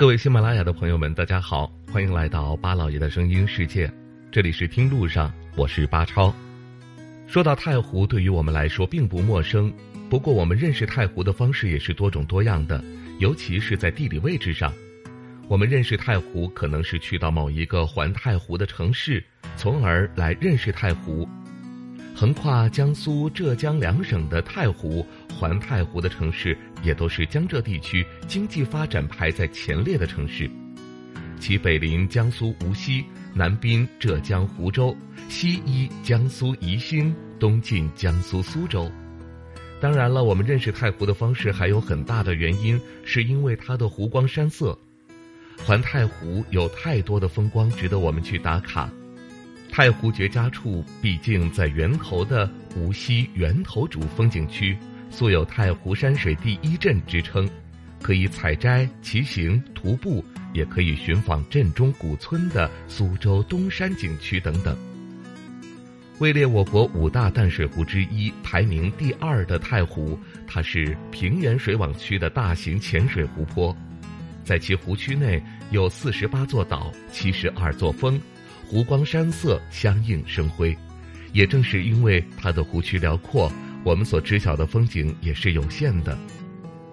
各位喜马拉雅的朋友们，大家好，欢迎来到巴老爷的声音世界，这里是听路上，我是巴超。说到太湖，对于我们来说并不陌生，不过我们认识太湖的方式也是多种多样的，尤其是在地理位置上。我们认识太湖，可能是去到某一个环太湖的城市，从而来认识太湖。横跨江苏、浙江两省的太湖、环太湖的城市，也都是江浙地区经济发展排在前列的城市。其北临江苏无锡，南滨浙江湖州，西依江苏宜兴，东进江苏苏州。当然了，我们认识太湖的方式还有很大的原因，是因为它的湖光山色。环太湖有太多的风光值得我们去打卡。太湖绝佳处，毕竟在源头的无锡源头主风景区，素有“太湖山水第一镇”之称，可以采摘、骑行、徒步，也可以寻访镇中古村的苏州东山景区等等。位列我国五大淡水湖之一，排名第二的太湖，它是平原水网区的大型浅水湖泊，在其湖区内有四十八座岛、七十二座峰。湖光山色相映生辉，也正是因为它的湖区辽阔，我们所知晓的风景也是有限的。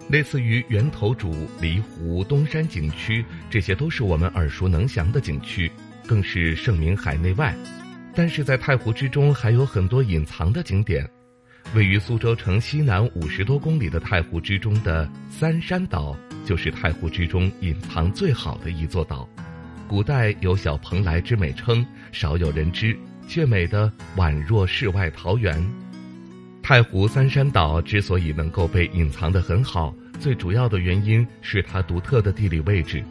类似于源头渚、离湖、东山景区，这些都是我们耳熟能详的景区，更是盛名海内外。但是在太湖之中，还有很多隐藏的景点。位于苏州城西南五十多公里的太湖之中的三山岛，就是太湖之中隐藏最好的一座岛。古代有“小蓬莱”之美称，少有人知，却美得宛若世外桃源。太湖三山岛之所以能够被隐藏得很好，最主要的原因是它独特的地理位置。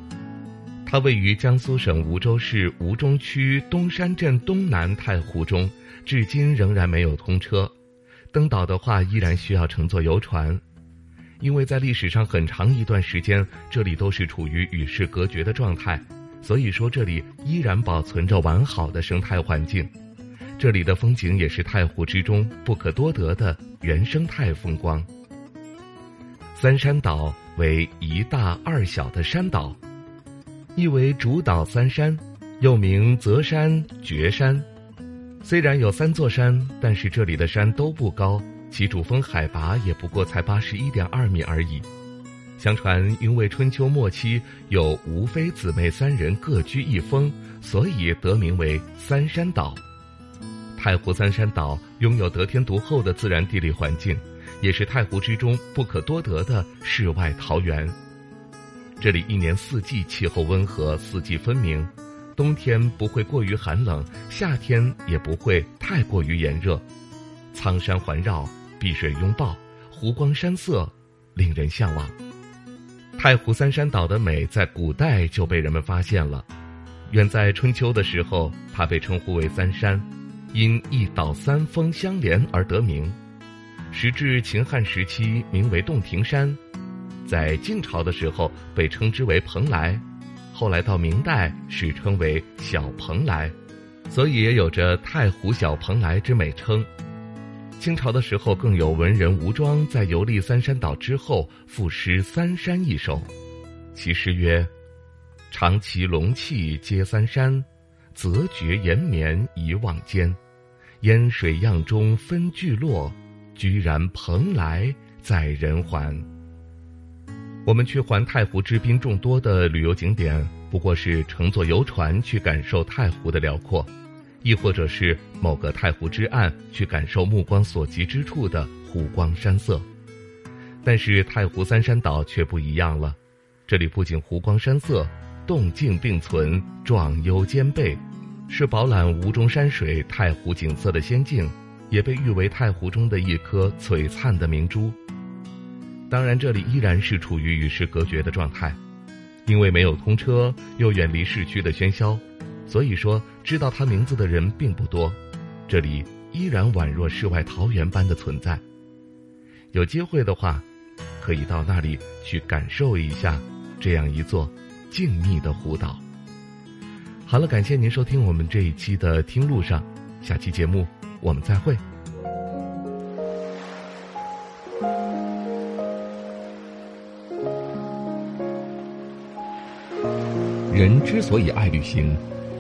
它位于江苏省吴州市吴中区东山镇东南太湖中，至今仍然没有通车。登岛的话，依然需要乘坐游船，因为在历史上很长一段时间，这里都是处于与世隔绝的状态。所以说，这里依然保存着完好的生态环境，这里的风景也是太湖之中不可多得的原生态风光。三山岛为一大二小的山岛，意为主岛三山，又名泽山、绝山。虽然有三座山，但是这里的山都不高，其主峰海拔也不过才八十一点二米而已。相传，因为春秋末期有吴妃姊妹三人各居一峰，所以得名为三山岛。太湖三山岛拥有得天独厚的自然地理环境，也是太湖之中不可多得的世外桃源。这里一年四季气候温和，四季分明，冬天不会过于寒冷，夏天也不会太过于炎热。苍山环绕，碧水拥抱，湖光山色，令人向往。太湖三山岛的美在古代就被人们发现了，远在春秋的时候，它被称呼为三山，因一岛三峰相连而得名。时至秦汉时期，名为洞庭山，在晋朝的时候被称之为蓬莱，后来到明代史称为小蓬莱，所以也有着太湖小蓬莱之美称。清朝的时候，更有文人吴庄在游历三山岛之后赋诗《三山》一首，其诗曰：“长旗龙气接三山，泽绝延绵一望间。烟水漾中分聚落，居然蓬莱在人寰。”我们去环太湖之滨众多的旅游景点，不过是乘坐游船去感受太湖的辽阔。亦或者是某个太湖之岸，去感受目光所及之处的湖光山色，但是太湖三山岛却不一样了。这里不仅湖光山色、动静并存、壮幽兼备，是饱览吴中山水、太湖景色的仙境，也被誉为太湖中的一颗璀璨的明珠。当然，这里依然是处于与世隔绝的状态，因为没有通车，又远离市区的喧嚣。所以说，知道他名字的人并不多，这里依然宛若世外桃源般的存在。有机会的话，可以到那里去感受一下这样一座静谧的湖岛。好了，感谢您收听我们这一期的《听路上》，下期节目我们再会。人之所以爱旅行，